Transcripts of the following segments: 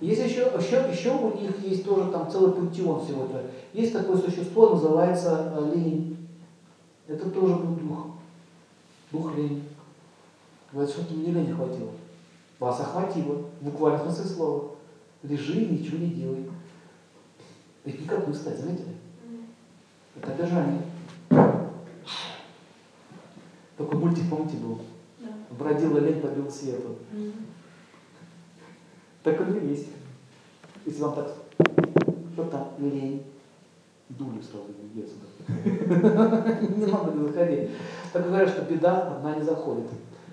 Есть еще, еще, еще у них есть тоже там целый пантеон всего этого. Есть такое существо, называется э, лень. Это тоже был дух. Дух лень. Говорит, что-то мне лень хватило. Вас охватило, в буквальном смысле слова. Лежи и ничего не делай. Ведь никакую стать, заметили? Это обижание. Только мультик, помните, был? Да. Бродила лень, побил свету. Mm. Так он и есть. Если вам так, что там, лень, дули сразу не сюда. Не надо не заходить. Так говорят, что беда одна не заходит.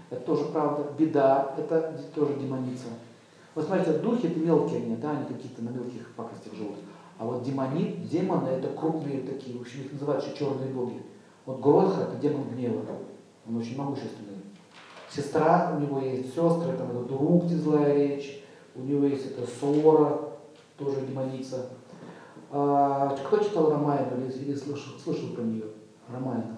Это тоже правда. Беда – это тоже демоница. Вот смотрите, духи – это мелкие они, да, они какие-то на мелких пакостях живут. А вот демонит, демоны – это крупные такие, в общем, их называют еще черные боги. Вот Гродха – это демон гнева. Он очень могущественный. Сестра, у него есть сестры, там это друг, злая речь, у него есть это Сора, тоже демоница. А, кто читал Ромайну или, или слышал, слышал про нее? Ромайна.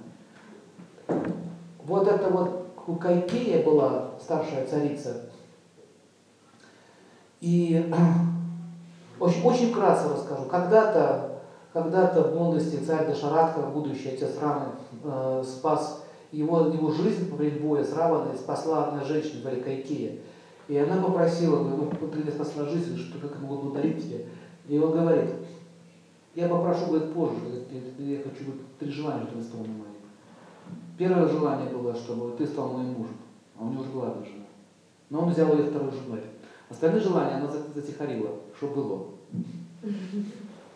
Вот это вот Кайкея была старшая царица. И очень, очень вкратце расскажу. Когда-то когда-то в молодости царь Дашаратха, будущий отец Рамы, э, спас его, его жизнь во время боя с Раваной, спасла одна женщина, звали Кайкея. И она попросила, ну, ты мне спасла что как могу благодарить тебя. И он говорит, я попрошу, говорит, позже, я хочу три желания, чтобы исполнил мои. Первое желание было, чтобы ты стал моим мужем, а у него уже была одна жена. Но он взял ее второй женой. Остальные желания она затихарила, что было.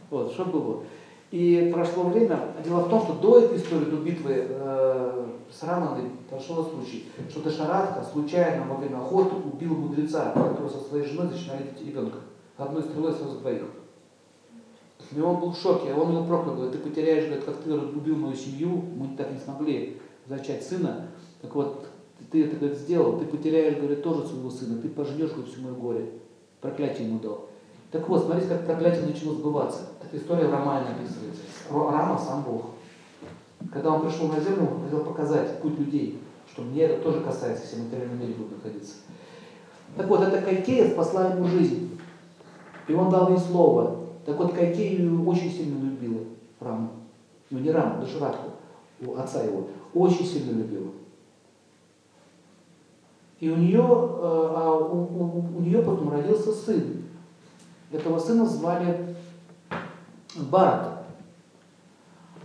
Вот, что было. И прошло время. Дело в том, что до этой истории, до битвы э, с Раманой, прошел случай, что Дашаратка случайно во время охоты убил мудреца, который со своей женой начинали ребенка. Одной стрелой сразу двоих. И он был в шоке, он его проклял, говорит, ты потеряешь, говорит, как ты убил мою семью, мы так не смогли зачать сына. Так вот, ты это говорит, сделал, ты потеряешь, говорит, тоже своего сына, ты пожнешь говорит, всю мое горе. Проклятие ему дал. Так вот, смотрите, как проклятие начало сбываться. Эта история в романе описывается. Рама сам Бог. Когда он пришел на землю, он хотел показать путь людей, что мне это тоже касается, если в материальном мире будут находиться. Так вот, эта Кайкея спасла ему жизнь. И он дал ей слово. Так вот, Кайкею очень сильно любила Раму. Ну, не Раму, Даширатку, у отца его. Очень сильно любила. И у нее, э, а у, у, у нее потом родился сын. Этого сына звали Барата.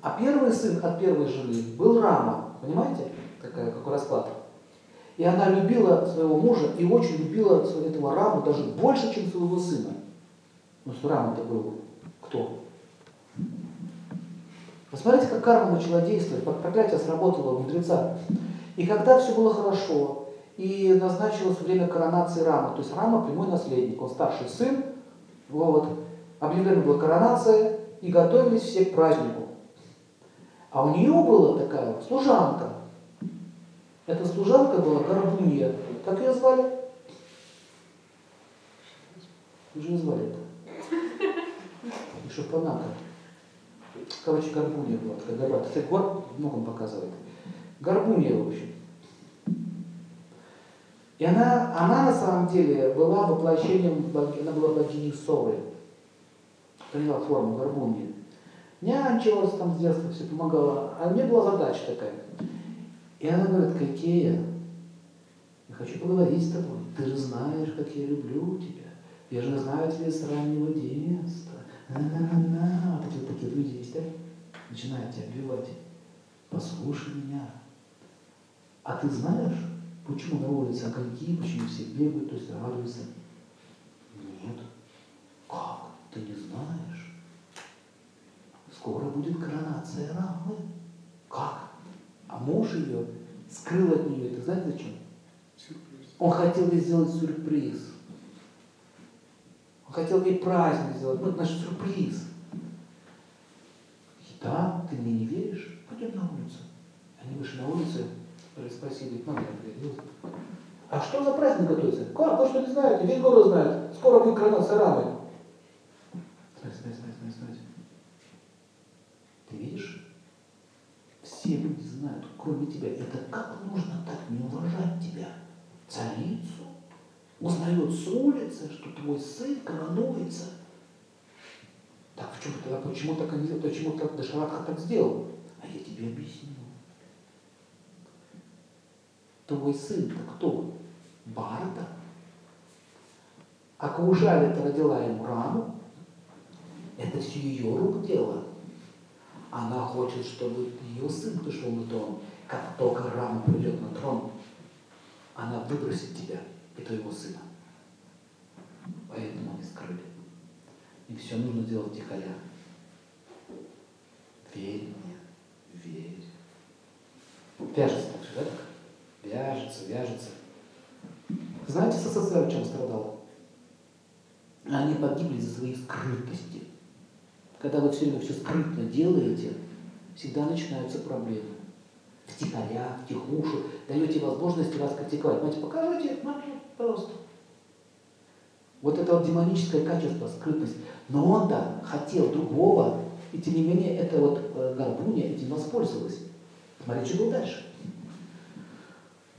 А первый сын от первой жены был Рама. Понимаете, какая, какой расклад? И она любила своего мужа и очень любила этого Раму даже больше, чем своего сына. Ну, что Рама-то был кто? Посмотрите, как карма начала действовать, как проклятие сработало у мудреца. И когда все было хорошо, и назначилось время коронации Рама, то есть Рама прямой наследник, он старший сын, вот, объявлена была коронация, и готовились все к празднику. А у нее была такая служанка. Эта служанка была Горбунья. Как ее звали? Уже звали это. И Шапанака. Короче, Горбунья была такая гора. Кстати, гор многом показывает. Горбунья, в общем. И она, она на самом деле была воплощением, она была богиней Совы приняла форму горбуньи. Нянчилась там с детства, все помогала. А мне была задача такая. И она говорит, Кайкея, я хочу поговорить с тобой. Ты же знаешь, как я люблю тебя. Я же знаю тебя с раннего детства. На-на-на-на. Вот такие люди есть, да? Начинают тебя обвивать. Послушай меня. А ты знаешь, почему на улице огоньки, почему все бегают, то есть радуются? Нет. Как? Ты не знаешь? Скоро будет коронация Рамы. Как? А муж ее скрыл от нее. Это знаете зачем? Сюрприз. Он хотел ей сделать сюрприз. Он хотел ей праздник сделать. Вот наш сюрприз. Да, ты мне не веришь? Пойдем на улицу. Они вышли на улицу, спросили, мама, а что за праздник готовится? Как? Вы что не знаете? Весь город знает. Скоро будет коронация Рамы. Стой, стой, стой, стой, стой. Ты видишь? Все люди знают, кроме тебя. Это как можно так не уважать тебя? Царицу, узнает с улицы, что твой сын коронуется. Так в чем тогда, почему так, почему так Дашаратха так сделал? А я тебе объясню. Твой сын-то кто? Барда. А Каушали-то родила ему раму. Это все ее рук дело. Она хочет, чтобы ее сын пришел на трон. Как только Рама придет на трон, она выбросит тебя и твоего сына. Поэтому они скрыли. И все нужно делать тихоля. Верь мне, верь. Вяжется так же, да? Вяжется, вяжется. Знаете, СССР в чем страдал? Они погибли за свои скрытности. Когда вы все время все скрытно делаете, всегда начинаются проблемы. Втихаря, втихушу, даете возможность вас критиковать. Знаете, покажите, пожалуйста. Вот это вот демоническое качество, скрытность. Но он-то хотел другого, и тем не менее эта вот э, горбуня этим воспользовалась. Смотрите, что было дальше.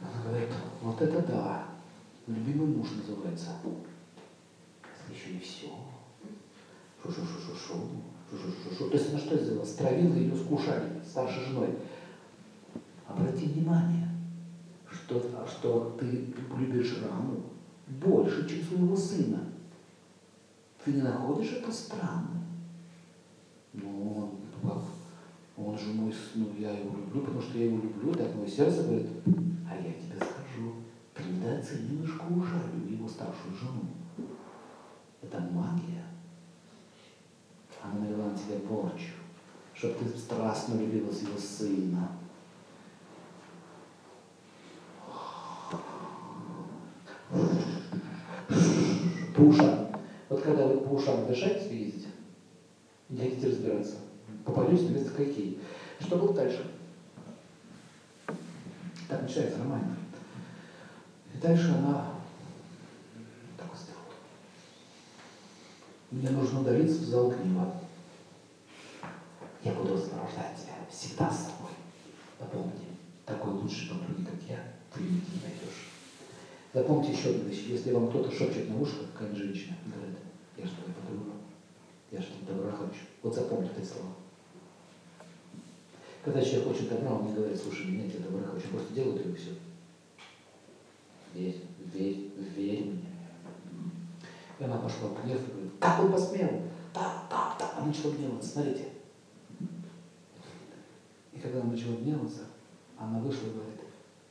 Она говорит, вот это да, любимый муж называется. Это еще не все. Шу-шу-шу-шу-шу. Шу-шу-шу-шу. То есть она что сделала? Стравила ее с кушанием, старшей женой. Обрати внимание, что, что ты любишь Раму больше, чем своего сына. Ты не находишь это странным? Ну, он, как, он же мой, ну, я его люблю, потому что я его люблю, так мое сердце говорит, а я тебе ты недооцениваешь Каушалю, его старшую жену. Это магия. Она навела на тебя порчу, чтобы ты страстно любила своего сына. Пуша. Вот когда вы по ушам дышать видите, не хотите разбираться, попадете на какие. Что было дальше? Так начинается роман. И дальше она так сделала. Мне нужно удалиться в зал гнева. Я буду сопровождать тебя всегда с собой. Запомни, такой лучшей подруги, как я, ты не найдешь. Запомните еще одну вещь. Если вам кто-то шепчет на ушко, какая-нибудь женщина, говорит, я же твоя подруга, я же тебе добра хочу. Вот запомните эти слова. Когда человек хочет добра, он не говорит, слушай, меня тебе добра хочу, просто делает и все. Верь, верь, верь мне. И она пошла в гнев и говорит, как он посмел? Да, да, да. Она начала гневаться, смотрите. И когда она начала гневаться, она вышла и говорит,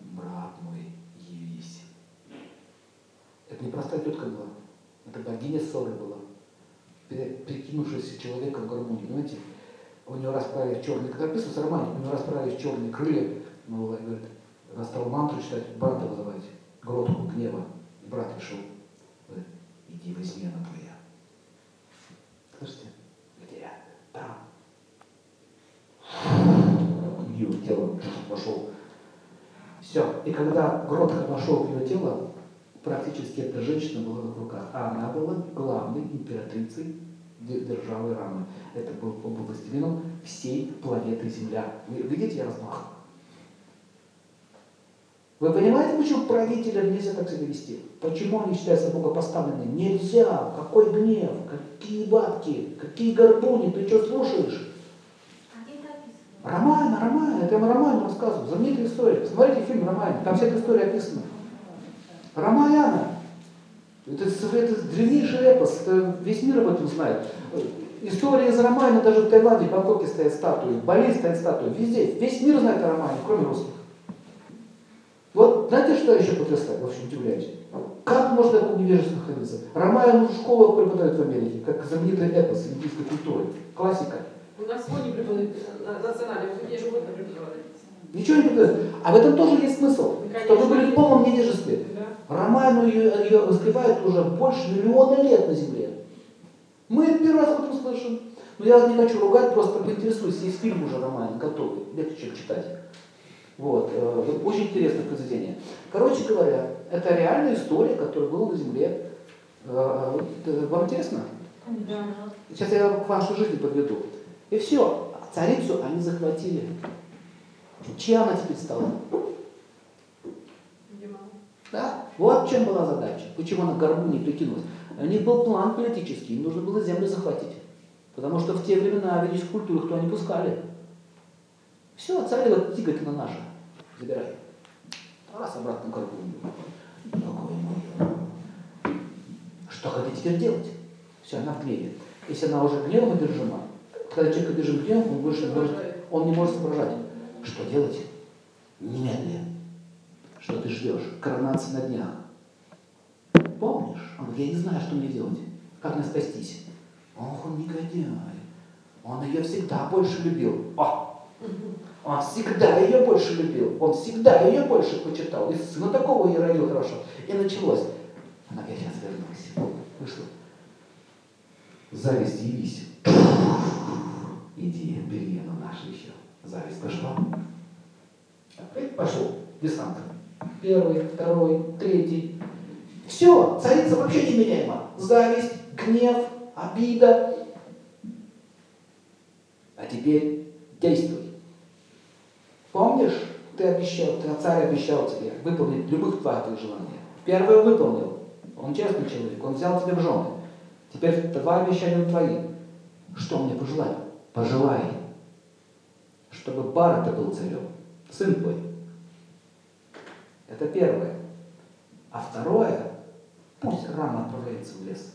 брат мой, явись. Это не простая тетка была, это богиня ссоры была, перекинувшаяся человека в гармонию. Понимаете, у него расправились черные, как описывается в романе, у него расправились черные крылья, ну, говорит, она стала мантру читать, брата вызывать, гротку гнева. И брат говорит, иди возьми она твоя. Слышите? Где? Там. Ее тело вошел. Все. И когда Гротха вошел в ее тело, практически эта женщина была в руках, а она была главной императрицей державы Рамы. Это был, он был властелином всей планеты Земля. Вы видите размах? Вы понимаете, почему правителям нельзя так себя вести? Почему они считаются богопоставленными? Нельзя! Какой гнев? Какие бабки? Какие горбуни? Ты что слушаешь? Роман, Роман, это я вам Роман рассказываю. Знаменитая история. Посмотрите фильм Роман, там вся эта история описана. Рамаяна. Это, это древнейший эпос, это весь мир об этом знает. История из Рамаяна даже в Таиланде, в Бангкоке стоят статуи, в Бали стоят статуи, везде. Весь мир знает о Рамаяне, кроме русских. Вот знаете, что я еще потрясаю, в общем, удивляюсь? Как можно такое невежество находиться? Рамаян в школах преподают в Америке, как знаменитый эпос индийской культуры. Классика. У нас сегодня преподают национальные, вы ежегодно преподавали. Ничего не преподают. А в этом тоже есть смысл, Ну, чтобы вы были в полном невежестве. Да. Роману ее, ее воспевают уже больше миллиона лет на Земле. Мы первый раз об этом слышим. Но я не хочу ругать, просто поинтересуюсь. Есть фильм уже роман готовый, легче чем читать. Вот. э, Очень интересное произведение. Короче говоря, это реальная история, которая была на Земле. Э, вот, э, Вам интересно? Да. Сейчас я к вашей жизни подведу. И все. Царицу они захватили. Чья она теперь стала? Видимо. Да? Вот в чем была задача. Почему она к горбу не прикинулась. У них был план политический, им нужно было землю захватить. Потому что в те времена в ведической культуре кто не пускали. Все, царь говорит, тигр на наша. Забирай. Раз обратно к. Дорогой мой. Что хотите теперь делать? Все, она в гневе. Если она уже гневом одержима, когда человек одержим гневом, он больше может, он не может соображать. Что делать? Немедленно. Что ты ждешь? Коронация на днях. Помнишь? Он говорит, я не знаю, что мне делать. Как мне спастись? Ох, он негодяй. Он ее всегда больше любил. О! Он всегда ее больше любил. Он всегда ее больше почитал. И сына такого я родил хорошо. И началось. Она говорит, я вернусь. Вышла. Зависть явись. Иди, бери, она наша еще. Зависть пошла. Пошел десант. Первый, второй, третий. Все, царица вообще неменяема. Зависть, гнев, обида. А теперь действуй. Помнишь, ты обещал, ты царь обещал тебе выполнить любых твоих желаний. Первое выполнил. Он честный человек, он взял тебя в жены. Теперь два обещания твои. Что мне пожелать? Пожелай, чтобы Барата был царем, сын твой. Это первое. А второе, пусть Рама отправляется в лес.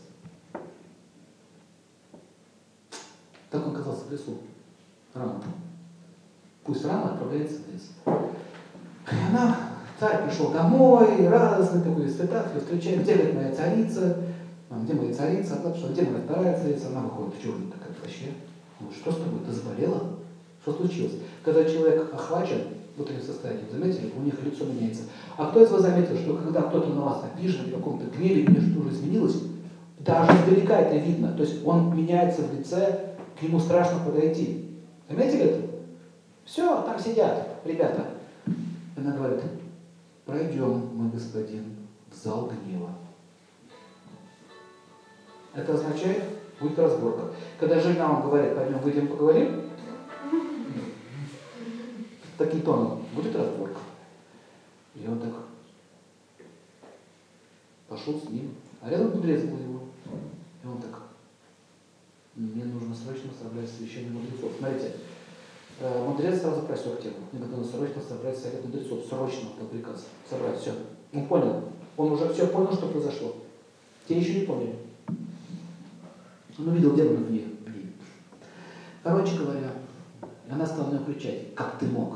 Так он оказался в лесу. Рама. Пусть Рама отправляется в лес. И она, царь пришел домой, радостный такой, спектакль, встречает, где говорит моя царица, а где моя царица, она что, где моя вторая царица, она выходит в черный такая вообще. Говорит, что с тобой, ты заболела? Что случилось? Когда человек охвачен вот этим состоянием, заметили, у них лицо меняется. А кто из вас заметил, что когда кто-то на вас обижен, в каком-то гневе, мне что-то уже изменилось, даже издалека это видно. То есть он меняется в лице, к нему страшно подойти. Заметили это? Все, там сидят ребята. Она говорит, пройдем, мой господин, в зал гнева. Это означает, будет разборка. Когда жена вам говорит, пойдем выйдем поговорим, таким тоном, будет разборка. И он так пошел с ним. А рядом мудрец был его. И он так, мне нужно срочно собрать священных мудрецов. Смотрите, мудрец сразу просек тему. Надо срочно собрать совет мудрецов. Срочно дал приказ. Собрать, все. Он понял. Он уже все понял, что произошло. Те еще не поняли. Он увидел демона в ней. Короче говоря, она стала меня кричать, как ты мог?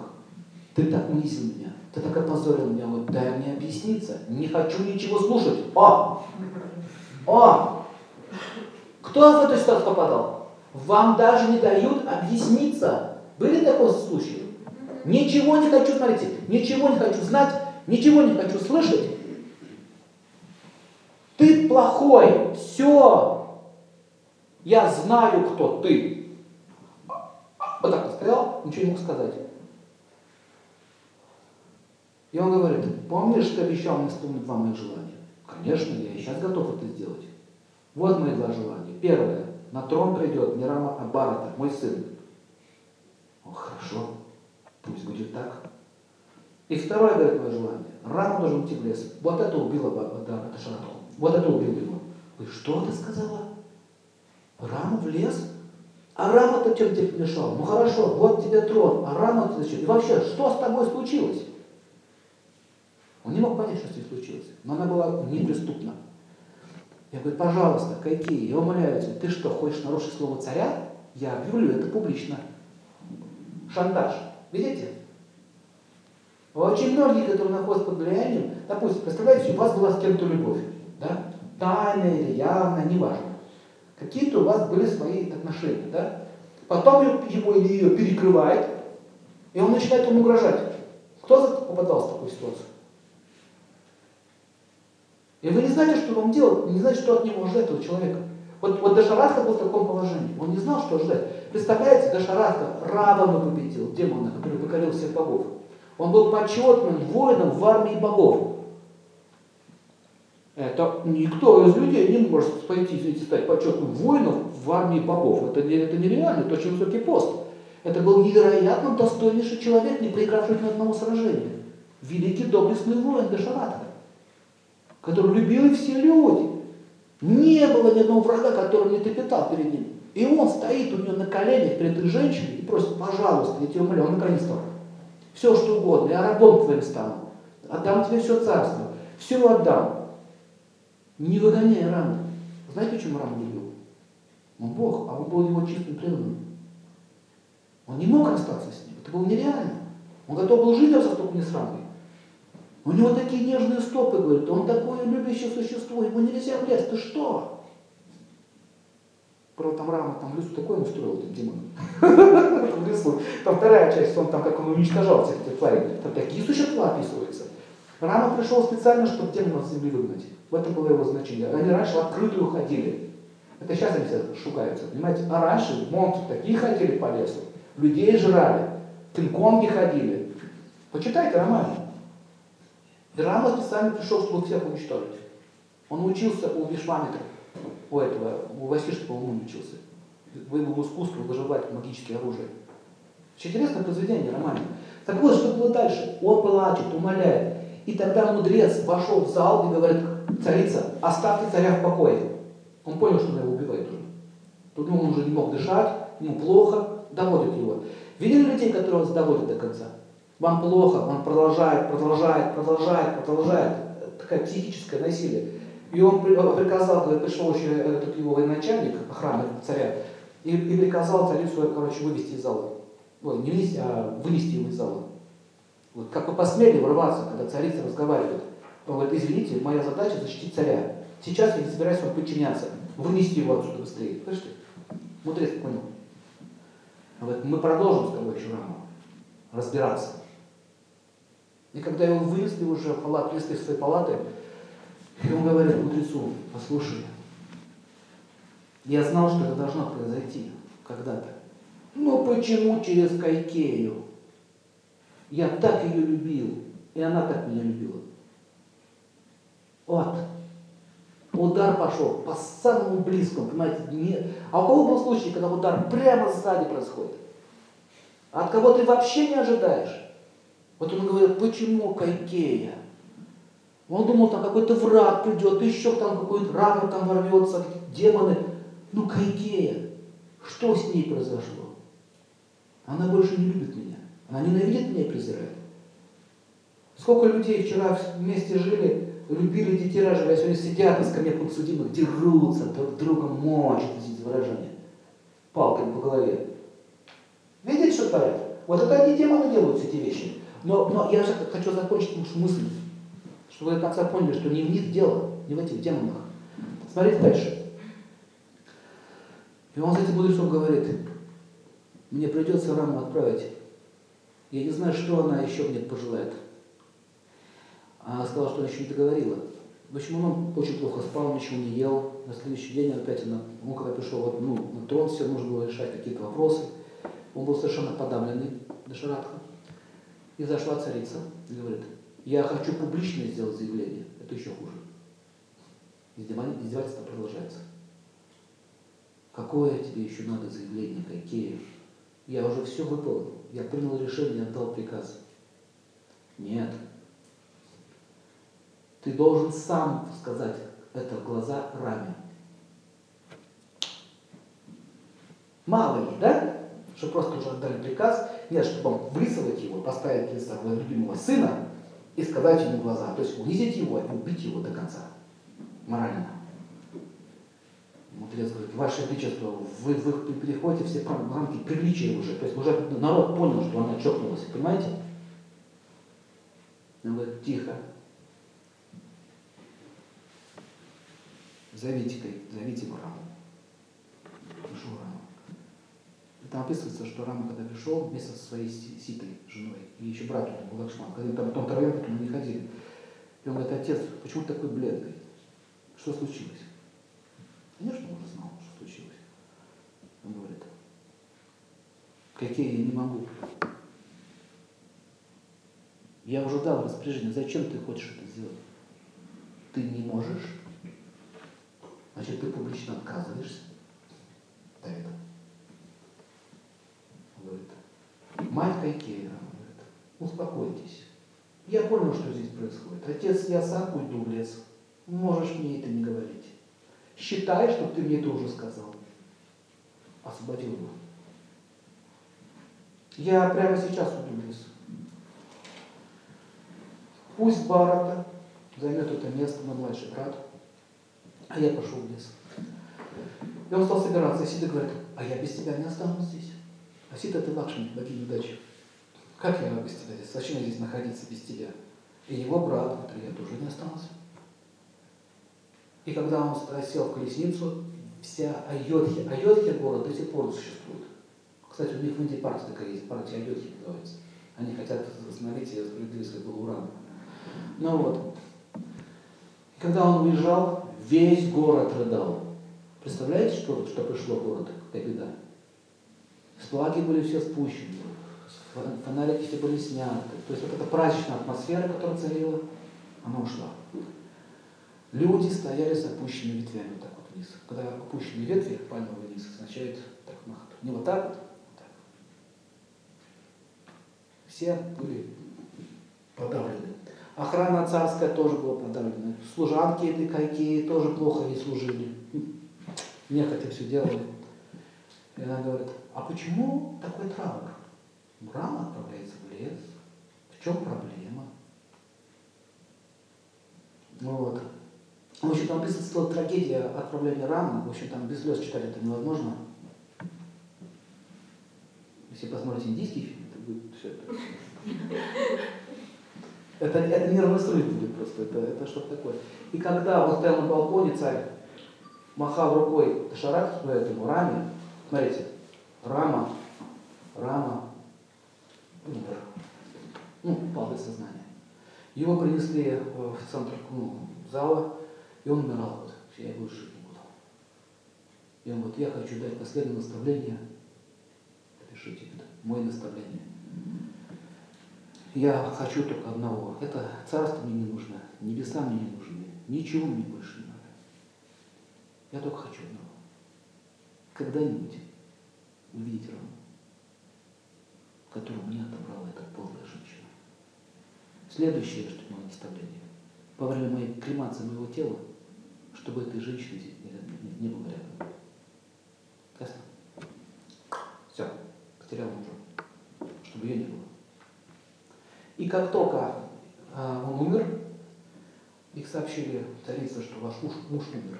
Ты так унизил меня, ты так опозорил меня. Говорит, дай мне объясниться. Не хочу ничего слушать. О! О! Кто в эту ситуацию попадал? Вам даже не дают объясниться. Были такие случаи? Ничего не хочу, смотрите, ничего не хочу знать, ничего не хочу слышать. Ты плохой, все, я знаю, кто ты. Вот так стоял, ничего не мог сказать. И он говорит, помнишь, ты обещал мне исполнить два моих желания? Конечно, я и сейчас готов это сделать. Вот мои два желания. Первое. На трон придет Мирама Абарата, мой сын. О, хорошо. Пусть будет так. И второе, говорит, мое желание. Рама должен уйти в лес. Вот это убило да, это Шарату. Вот это убило его. Вы что ты сказала? Рама в лес? А Рама-то чем тебе помешал? Ну хорошо, вот тебе трон, а Рама-то зачем? И вообще, что с тобой случилось? Он не мог понять, что с ней случилось. Но она была неприступна. Я говорю, пожалуйста, какие? Я умоляю тебя, ты что, хочешь нарушить слово царя? Я объявлю это публично. Шантаж. Видите? Очень многие, которые находятся под влиянием, допустим, представляете, у вас была с кем-то любовь, да? Тайная или явная, неважно. Какие-то у вас были свои отношения, да? Потом его или ее перекрывает, и он начинает ему угрожать. Кто попадал в такую ситуацию? И вы не знаете, что вам делать, не знаете, что от него ждать этого человека. Вот, вот Дашаратха был в таком положении. Он не знал, что ждать. Представляете, Дашаратха Равану победил, демона, который покорил всех богов. Он был почетным воином в армии богов. Это никто из людей не может пойти и стать почетным воином в армии богов. Это, это нереально, это очень высокий пост. Это был невероятно достойнейший человек, не проигравший ни одного сражения. Великий доблестный воин Дашаратха. которую любили все люди. Не было ни одного врага, который не трепетал перед ним. И он стоит у нее на коленях перед этой женщиной и просит, пожалуйста, я тебя умоляю, он на колени стал. Все, что угодно, я рабом твоим стану. Отдам тебе все царство. Все отдам. Не выгоняй Рама. Знаете, почему Рам любил? Он Бог, а он был его чистым преданным. Он не мог расстаться с ним. Это было нереально. Он готов был жить за столько не срамой. У него такие нежные стопы, говорит, он такое любящее существо, ему нельзя влезть, ты что? Правда, там Рама там в лесу такое устроил, этот демон. В лесу. Там вторая часть, он там как он уничтожал всех этих тварей. Там такие существа описываются. Рама пришел специально, чтобы демонов с земли выгнать. В этом было его значение. Они раньше в открытую ходили. Это сейчас они все шугаются, понимаете? А раньше монстры такие ходили по лесу, людей жрали, кинг-конги ходили. Почитайте роман. Драма специально пришел, чтобы всех уничтожить. Он учился у Вишвамитра, у этого, у Васишки, по-моему, учился. Выбрал искусство выживать магические оружия. Очень интересное произведение, романе. Так вот, что было дальше? Он плачет, умоляет. И тогда мудрец вошел в зал и говорит, царица, оставьте царя в покое. Он понял, что она его убивает уже. Тут он уже не мог дышать, ему плохо, доводит его. Видели людей, которые он доводит до конца? Вам плохо, он продолжает, продолжает, продолжает, продолжает. Такое психическое насилие. И он приказал, когда пришел еще этот его военачальник, охраны царя, и, и приказал царицу, короче, вывести из зала. Ой, не вынести, а вынести его из зала. Вот как вы посмели врываться, когда царица разговаривает. Он говорит, извините, моя задача защитить царя. Сейчас я не собираюсь вам подчиняться. Вынести его отсюда быстрее. Слышите? Мудрец понял. Вот мы продолжим с тобой еще рано разбираться. И когда его вынесли уже в палат, внесли в свои палаты, и он говорит мудрецу, послушай, я знал, что это должно произойти когда-то. Но почему через Кайкею? Я так ее любил, и она так меня любила. Вот. Удар пошел по самому близкому, понимаете, не... А у кого был случай, когда удар прямо сзади происходит? От кого ты вообще не ожидаешь? Вот он говорит, почему Кайкея? Он думал, там какой-то враг придет, еще там какой-то рак там ворвется, демоны. Ну, Кайкея, что с ней произошло? Она больше не любит меня. Она ненавидит меня и презирает. Сколько людей вчера вместе жили, любили детей рожали, а сегодня сидят на скамье подсудимых, дерутся, друг друга мочат, извините выражение, палкой по голове. Видите, что творят? Вот это они демоны делают все эти вещи. Но, но я хочу закончить нашу мысль, чтобы вы до конца поняли, что не в них дело, не в этих демонах. Смотрите дальше. И он за этим мудрецом говорит, мне придется раму отправить. Я не знаю, что она еще мне пожелает. Она сказала, что она еще не договорила. В общем, он очень плохо спал, ничего не ел. На следующий день опять она, он когда пришел ну, на трон, все нужно было решать какие-то вопросы. Он был совершенно подавленный, Дашарадха. И зашла царица и говорит, я хочу публично сделать заявление. Это еще хуже. Издевательство продолжается. Какое тебе еще надо заявление, какие? Я уже все выполнил. Я принял решение, отдал приказ. Нет. Ты должен сам сказать это в глаза Раме. Мало ли, да? Что просто уже отдали приказ. Нет, чтобы он высылать его, поставить перед собой любимого сына и сказать ему в глаза. То есть унизить его и убить его до конца. Морально. Мудрец говорит, Ваше Величество, вы, вы переходите все рамки приличия уже. То есть уже народ понял, что она чокнулась. Понимаете? Он говорит, тихо. Зовите, зовите его Раму. И там описывается, что Рама, когда пришел, вместе со своей ситой, женой, и еще брат у был Лакшман, когда они там потом втроем потом не ходили. И он говорит, отец, почему ты такой бледный? Что случилось? Конечно, он уже знал, что случилось. Он говорит, какие я не могу. Я уже дал распоряжение, зачем ты хочешь это сделать? Ты не можешь? Значит, ты публично отказываешься от этого. Он говорит, Кайкея, говорит, успокойтесь. Я понял, что здесь происходит. Отец, я сам уйду в лес. можешь мне это не говорить. Считай, что ты мне это уже сказал. Освободил его. Я прямо сейчас уйду в лес. Пусть Барата займет это место, мой младший брат, а я пошел в лес. И он стал собираться, и Сида говорит, а я без тебя не останусь здесь. А Сида ты Лакшми, богиня удачи. Как я без тебя здесь? Зачем я здесь находиться без тебя? И его брат, который я тоже не остался. И когда он сел в колесницу, вся Айодхи, Айодхи город до сих пор существует. Кстати, у них в Индии партия такая есть, партия Айодхи называется. Они хотят остановить справедливость как бы урана. Ну вот. И когда он уезжал, весь город рыдал. Представляете, что, что пришло в город, какая беда? Флаги были все спущены, фонарики все были сняты. То есть вот эта праздничная атмосфера, которая царила, она ушла. Люди стояли с опущенными ветвями вот так вот вниз. Когда опущенные ветви, пальмовый вниз, означает так махать. Не вот так вот, вот так. Все были подавлены. Охрана царская тоже была подавлена. Служанки этой кайки тоже плохо ей служили. Нехотя все делали. И она говорит, а почему такой траур? Рама отправляется в лес. В чем проблема? Вот. В общем, там присутствовала трагедия отправления Рамы. В общем, там без слез читать это невозможно. Если посмотрите индийский фильм, это будет все это. Это, это нервный срыв будет просто, это, это что-то такое. И когда он стоял на балконе, царь махал рукой Ташарату, этому Раме, смотрите, Рама, Рама умер. Ну, упал без сознания. Его принесли в центр ну, зала, и он умирал. Вот, я больше жить не буду. И он вот, я хочу дать последнее наставление. Напишите это, мое наставление. Я хочу только одного. Это царство мне не нужно, небеса мне не нужны, ничего мне больше не надо. Я только хочу одного. Когда-нибудь увидеть рану, которую мне отобрала эта полная женщина. Следующее, что мое наставление. Во время моей кремации моего тела, чтобы этой женщины не, не, не было рядом. Ясно? Все, потерял мужа. Чтобы ее не было. И как только а, он умер, их сообщили царица, что ваш муж, муж умер.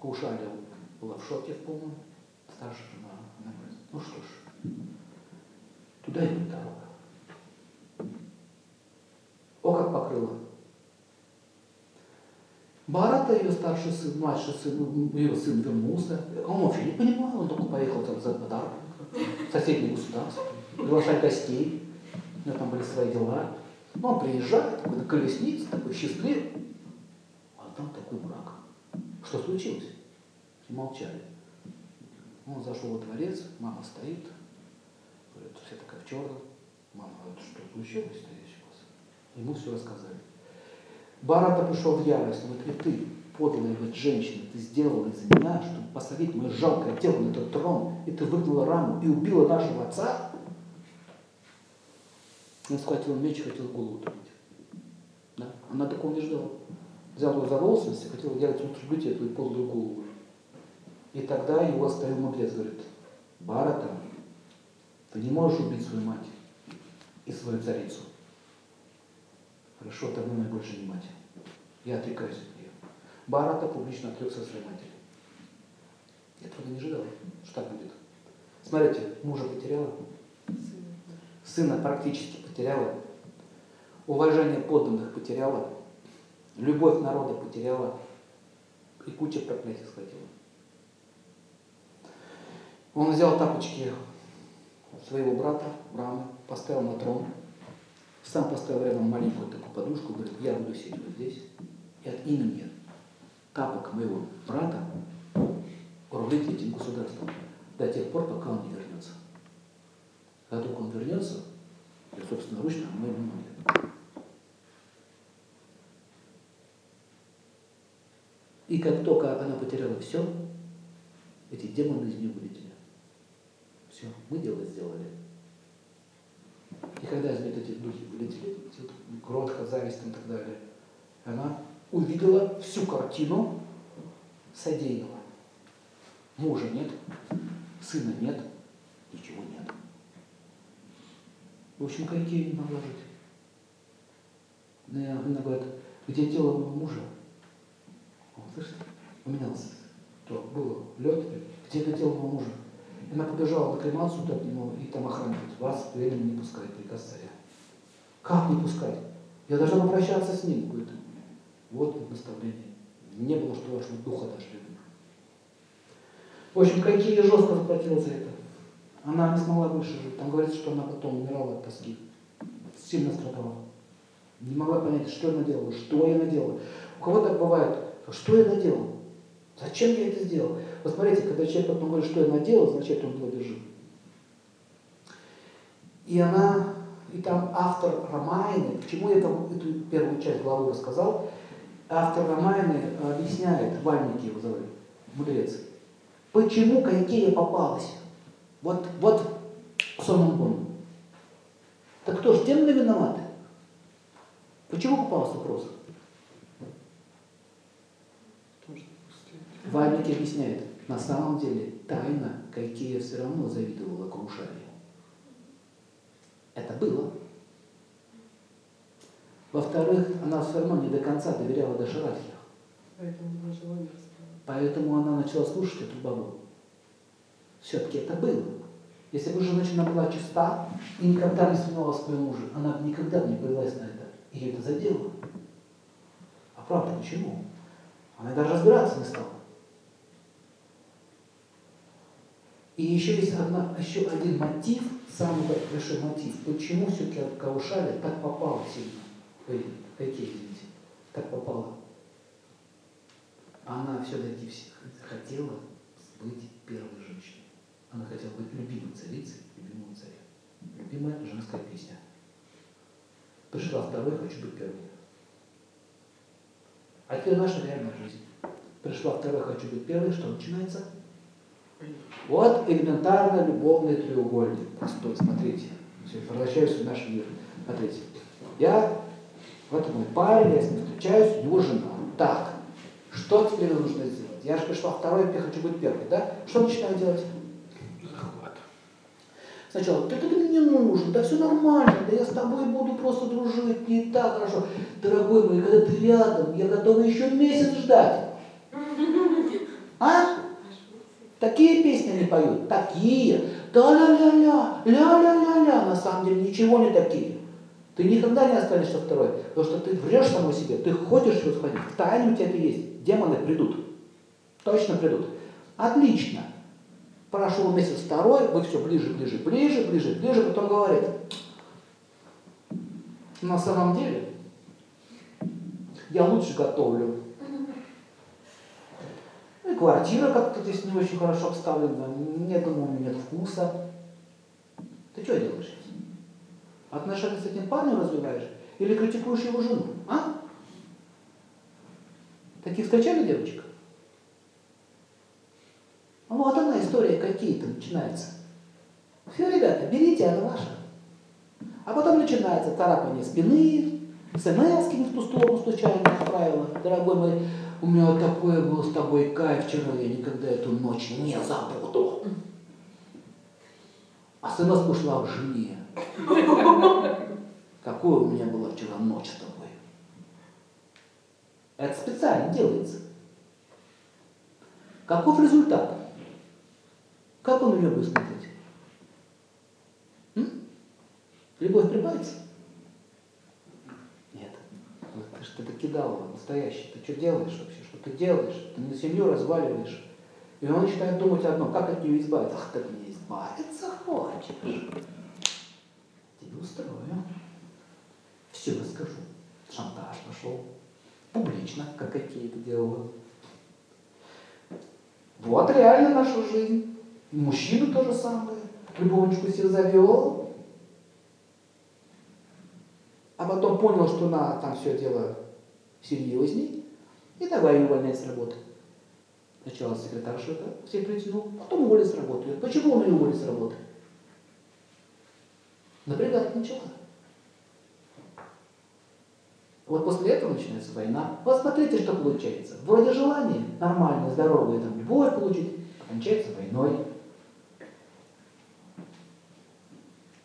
Каушаля была в шоке в полном. Жена, она говорит, ну что ж, туда и дорога. О, как покрыло. Барата, ее старший сын, младший сын, ее сын вернулся. Он вообще не понимал, он только поехал там за подарком в соседнее государство, приглашать гостей у него там были свои дела. Но он приезжает, такой на колеснице, такой счастливый. А там такой мрак. Что случилось? И молчали. Он зашел во дворец, мама стоит, говорит, вся такая в черном. Мама говорит, что случилось, стоящий вас? Ему все рассказали. Барата пришел в ярость, он говорит, ты, подлая быть женщина, ты сделала из-за меня, чтобы посадить мое жалкое тело на этот трон, и ты выгнала раму и убила нашего отца? Он схватил меч и хотел голову отрубить. Да? Она такого не ждала. Взял его за волосы и хотел, я отрублю тебе твою подлую голову. И тогда его оставил мудрец, говорит, Барата, ты не можешь убить свою мать и свою царицу. Хорошо, тогда моя больше не мать. Я отрекаюсь от нее. Барата публично отрекся от своей матери. Этого не ожидала, что так будет. Смотрите, мужа потеряла, сына практически потеряла, уважение подданных потеряла, любовь народа потеряла и куча проклятий схватила. Он взял тапочки своего брата, Брама, поставил на трон, сам поставил рядом маленькую такую подушку, говорит, я буду сидеть вот здесь, и от имени тапок моего брата управлять этим государством до тех пор, пока он не вернется. Когда только он вернется, я собственноручно омою ему ноги. И как только она потеряла все, эти демоны из нее вылетели. Все, мы дело сделали. И когда из эти духи вылетели, вот, Гротха, зависть и так далее, она увидела всю картину содеянного. Мужа нет, сына нет, ничего нет. В общем, какие не могла жить. Она говорит, где тело моего мужа? Он, слышите, поменялся. То было лед, где это тело моего мужа? Она побежала на кремацию туда к нему, и там говорит, вас временно не пускает приказ царя. Как не пускать? Я должна попрощаться с ним. Говорит, вот наставление. Не было, что вашего духа любви. В общем, какие жестко заплатила за это. Она не смогла больше жить. Там говорится, что она потом умирала от тоски. Сильно страдала. Не могла понять, что я наделала, что я наделала. У кого так бывает, что я наделал? Зачем я это сделал? Посмотрите, когда человек потом говорит, что я наделал, значит, он был одержим. И она, и там автор Рамайны, почему я там эту первую часть главы рассказал, автор Рамайны объясняет, Вальники его зовут, мудрец, почему Кайкея попалась. Вот, вот Сонамбон. Так кто же демоны виноваты? Почему попался вопрос? Вальники объясняет, на самом деле тайна Кайкея все равно завидовала Каушарию. Это было. Во-вторых, она все равно не до конца доверяла Дашарадхе. Поэтому была желание Поэтому она начала слушать эту бабу. Все-таки это было. Если бы женщина была чиста и никогда не сомневалась в своем муже, она бы никогда не повелась на это. Ее это задело. А правда, почему? Она даже разбираться не стала. И еще есть одна, еще один мотив, самый большой мотив, почему все-таки Каушали так попала сильно. Ой, какие, извините, так попала. Она все-таки хотела быть первой женщиной. Она хотела быть любимой царицей, любимым царем. Любимая женская песня. Пришла второй, хочу быть первой. А теперь наша реальная жизнь. Пришла второй, хочу быть первой, что начинается? Вот элементарно любовный треугольник. Простой, смотрите. Возвращаюсь в наш мир. Смотрите. Я, вот мой парень, я с ним встречаюсь, у него жена. Так, что теперь нужно сделать? Я же пришла второй, я хочу быть первой, да? Что начинаю делать? Захват. Сначала, да ты мне не нужен, да все нормально, да я с тобой буду просто дружить, не так хорошо. Дорогой мой, когда ты рядом, я готова еще месяц ждать. А? Такие песни они поют, такие. Да ля-ля-ля, ля-ля-ля-ля, на самом деле ничего не такие. Ты никогда не останешься второй, потому что ты врешь самой себе, ты хочешь его сходить, в тайне у тебя это есть, демоны придут, точно придут. Отлично. Прошел месяц второй, вы все ближе, ближе, ближе, ближе, ближе, потом говорит, на самом деле, я лучше готовлю. Ну и квартира как-то здесь не очень хорошо обставлена, я думаю, нет вкуса. Ты что делаешь сейчас? Отношения с этим парнем развиваешь? Или критикуешь его жену? А? Таких встречали девочек? Ну вот она история какие-то начинается. Все, ребята, берите, это ваше. А потом начинается царапание спины, смс не в ту сторону случайно отправила. Дорогой мой, у меня такой был с тобой кайф вчера, я никогда эту ночь не забуду. А смс пошла в жене. Какой у меня была вчера ночь с тобой. Это специально делается. Каков результат? Как он нее будет смотреть? М? Любовь прибавится? Нет. Вот ты что то кидал его, настоящий. Ты что делаешь вообще? Что ты делаешь? Ты на семью разваливаешь. И он начинает думать одно, как от нее избавиться. Ах, ты от нее избавиться хочешь. Тебе устрою. Все расскажу. Шантаж пошел. Публично, как какие-то делала. Вот реально наша жизнь. Мужчина то же самое. Любовничку себе завел. А потом понял, что на там все дело серьезней. И давай ее увольнять с работы. Сначала секретарша это всех притянул, потом уволить с работы. Почему он ее уволит с работы? Напрягать начала. Вот после этого начинается война. Вот смотрите, что получается. Вроде желание нормальное, здоровое, там, любовь получить, кончается войной.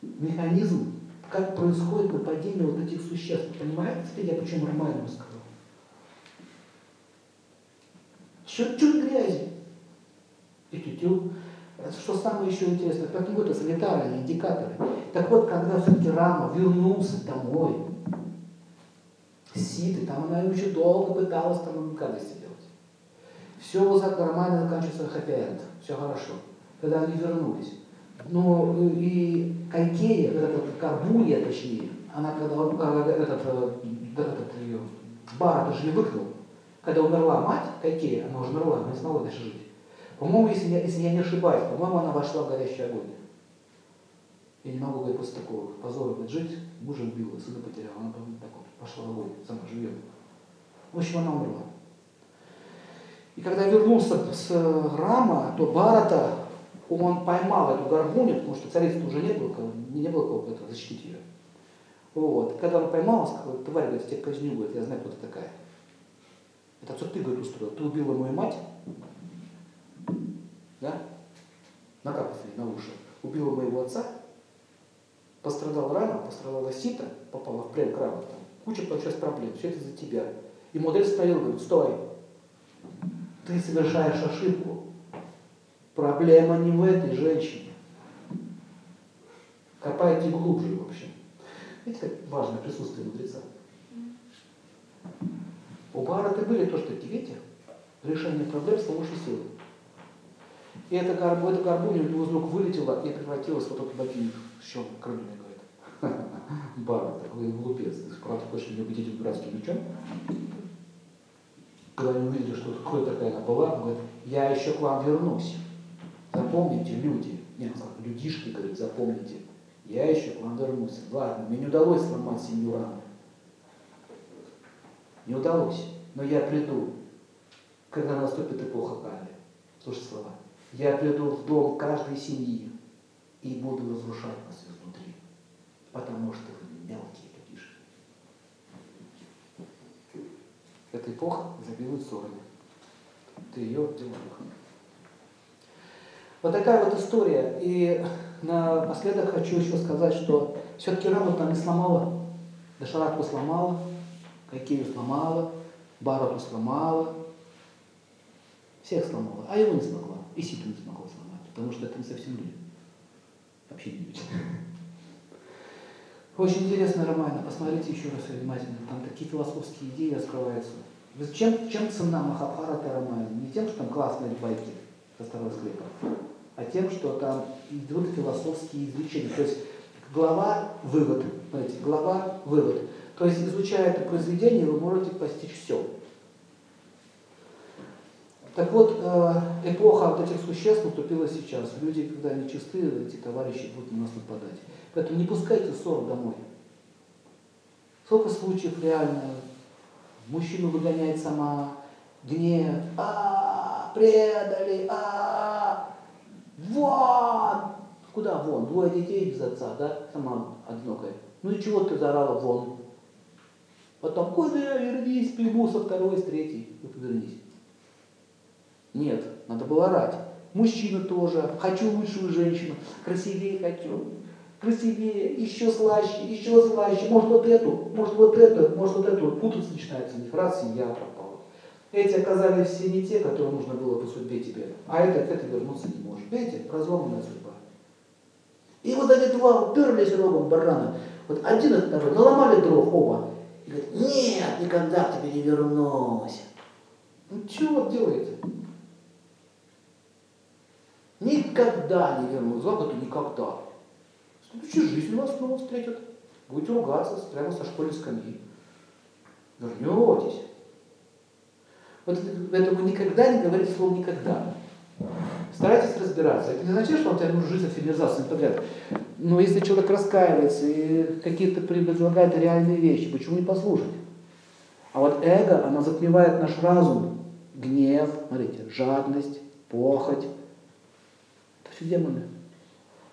Механизм, как происходит нападение вот этих существ. Понимаете, я почему нормально сказал? Чуть-чуть грязи. И тютю. Что самое еще интересное, как это санитары, индикаторы. Так вот, когда все-таки Рама вернулся домой, Ситы, там она еще долго пыталась там гадости делать. Все нормально заканчивается хэппи все хорошо. Когда они вернулись. Но и Кайкея, этот Карбунья, точнее, она когда этот, этот ее бар даже не выкнул, когда умерла мать Кайкея, она уже умерла, она не смогла дальше жить. По-моему, если я, если я не ошибаюсь, по-моему, она вошла в горящий огонь. Я не могу говорить после такого позора быть жить, мужа убила, сына потеряла, она такой, пошла в огонь, сама живет. В общем, она умерла. И когда вернулся с Рама, то Барата, он поймал эту горбуню, потому что царицы уже не было, не было кого это, защитить ее. Вот. Когда он поймал, он сказал, тварь, говорит, тебя казню, говорит, я знаю, кто ты такая. Это все ты, говорит, устроил. Ты убила мою мать, да? Накапывали на уши. Убила моего отца, пострадал рано, пострадала сито, попала в плен крава, там, куча получилась проблем, все это за тебя. И модель стоял, говорит, стой, ты совершаешь ошибку. Проблема не в этой женщине. Копайте глубже, в общем. Видите, как важное присутствие мудреца. У Барата были то, что видите, решение проблем с помощью силы. И эта, горбу, эта горбуня у него из вылетела и превратилась в вот эту богиню, с чем Крымина говорит. Бара, такой глупец. Правда, точно не убедить братским мечом. Когда они увидели, что кто такая она была, он говорит, я еще к вам вернусь. Запомните, люди. Нет, людишки, говорит, запомните. Я еще к вам вернусь. Ладно, мне не удалось сломать семью рано. Не удалось. Но я приду, когда наступит эпоха Кали. Слушай слова. Я приду в дом каждой семьи и буду разрушать вас изнутри, потому что вы мелкие людишки. Эта эпоха забилует ссорами. Ты ее делаешь. Вот такая вот история. И напоследок хочу еще сказать, что все-таки Раму там не сломала. Дошараку сломала, Кайкею сломала, Барату сломала, всех сломала, а его не смогла. И Ситу не смогла сломать, потому что это не совсем люди. Вообще не люди. Очень интересная романа, посмотрите еще раз внимательно, там такие философские идеи раскрываются. Чем, чем цена Махабхарата романа? Не тем, что там классные байки со старого склепа, а тем, что там идут философские изречения. То есть глава – вывод. Смотрите, глава – вывод. То есть, изучая это произведение, вы можете постичь все. Так вот, э, эпоха вот этих существ наступила сейчас. Люди, когда они чистые, эти товарищи будут на нас нападать. Поэтому не пускайте ссор домой. Сколько случаев реально мужчину выгоняет сама, гнев, а, предали, а, вон! Куда вон? Двое детей без отца, да? Сама одинокая. Ну и чего ты заорала вон? Потом, куда вернись, приму со второй, с третьей. Вы повернись. Нет, надо было орать. Мужчина тоже. Хочу лучшую женщину. Красивее хочу. Красивее, еще слаще, еще слаще. Может вот эту, может вот эту, может вот эту. Путаться начинается у них. Раз семья пропала. Эти оказались все не те, которые нужно было по судьбе тебе. А этот, это вернуться не может. Видите, разломанная судьба. И вот эти два уперлись рогом барана. Вот один и второй наломали дров оба. Говорит, нет, никогда к тебе не вернусь. Ну чего вот делаете? Никогда не вернусь. Западу никогда. В следующей жизни вас снова встретят. Будете ругаться прямо со школьной скамьи. Вернетесь. Вот поэтому никогда не говорите слово «никогда». Старайтесь разбираться. Это не означает, что вам тебя нужно жизнь цивилизации подряд. Но если человек раскаивается и какие-то предлагает реальные вещи, почему не послушать? А вот эго, оно затмевает наш разум. Гнев, смотрите, жадность, похоть, все демоны.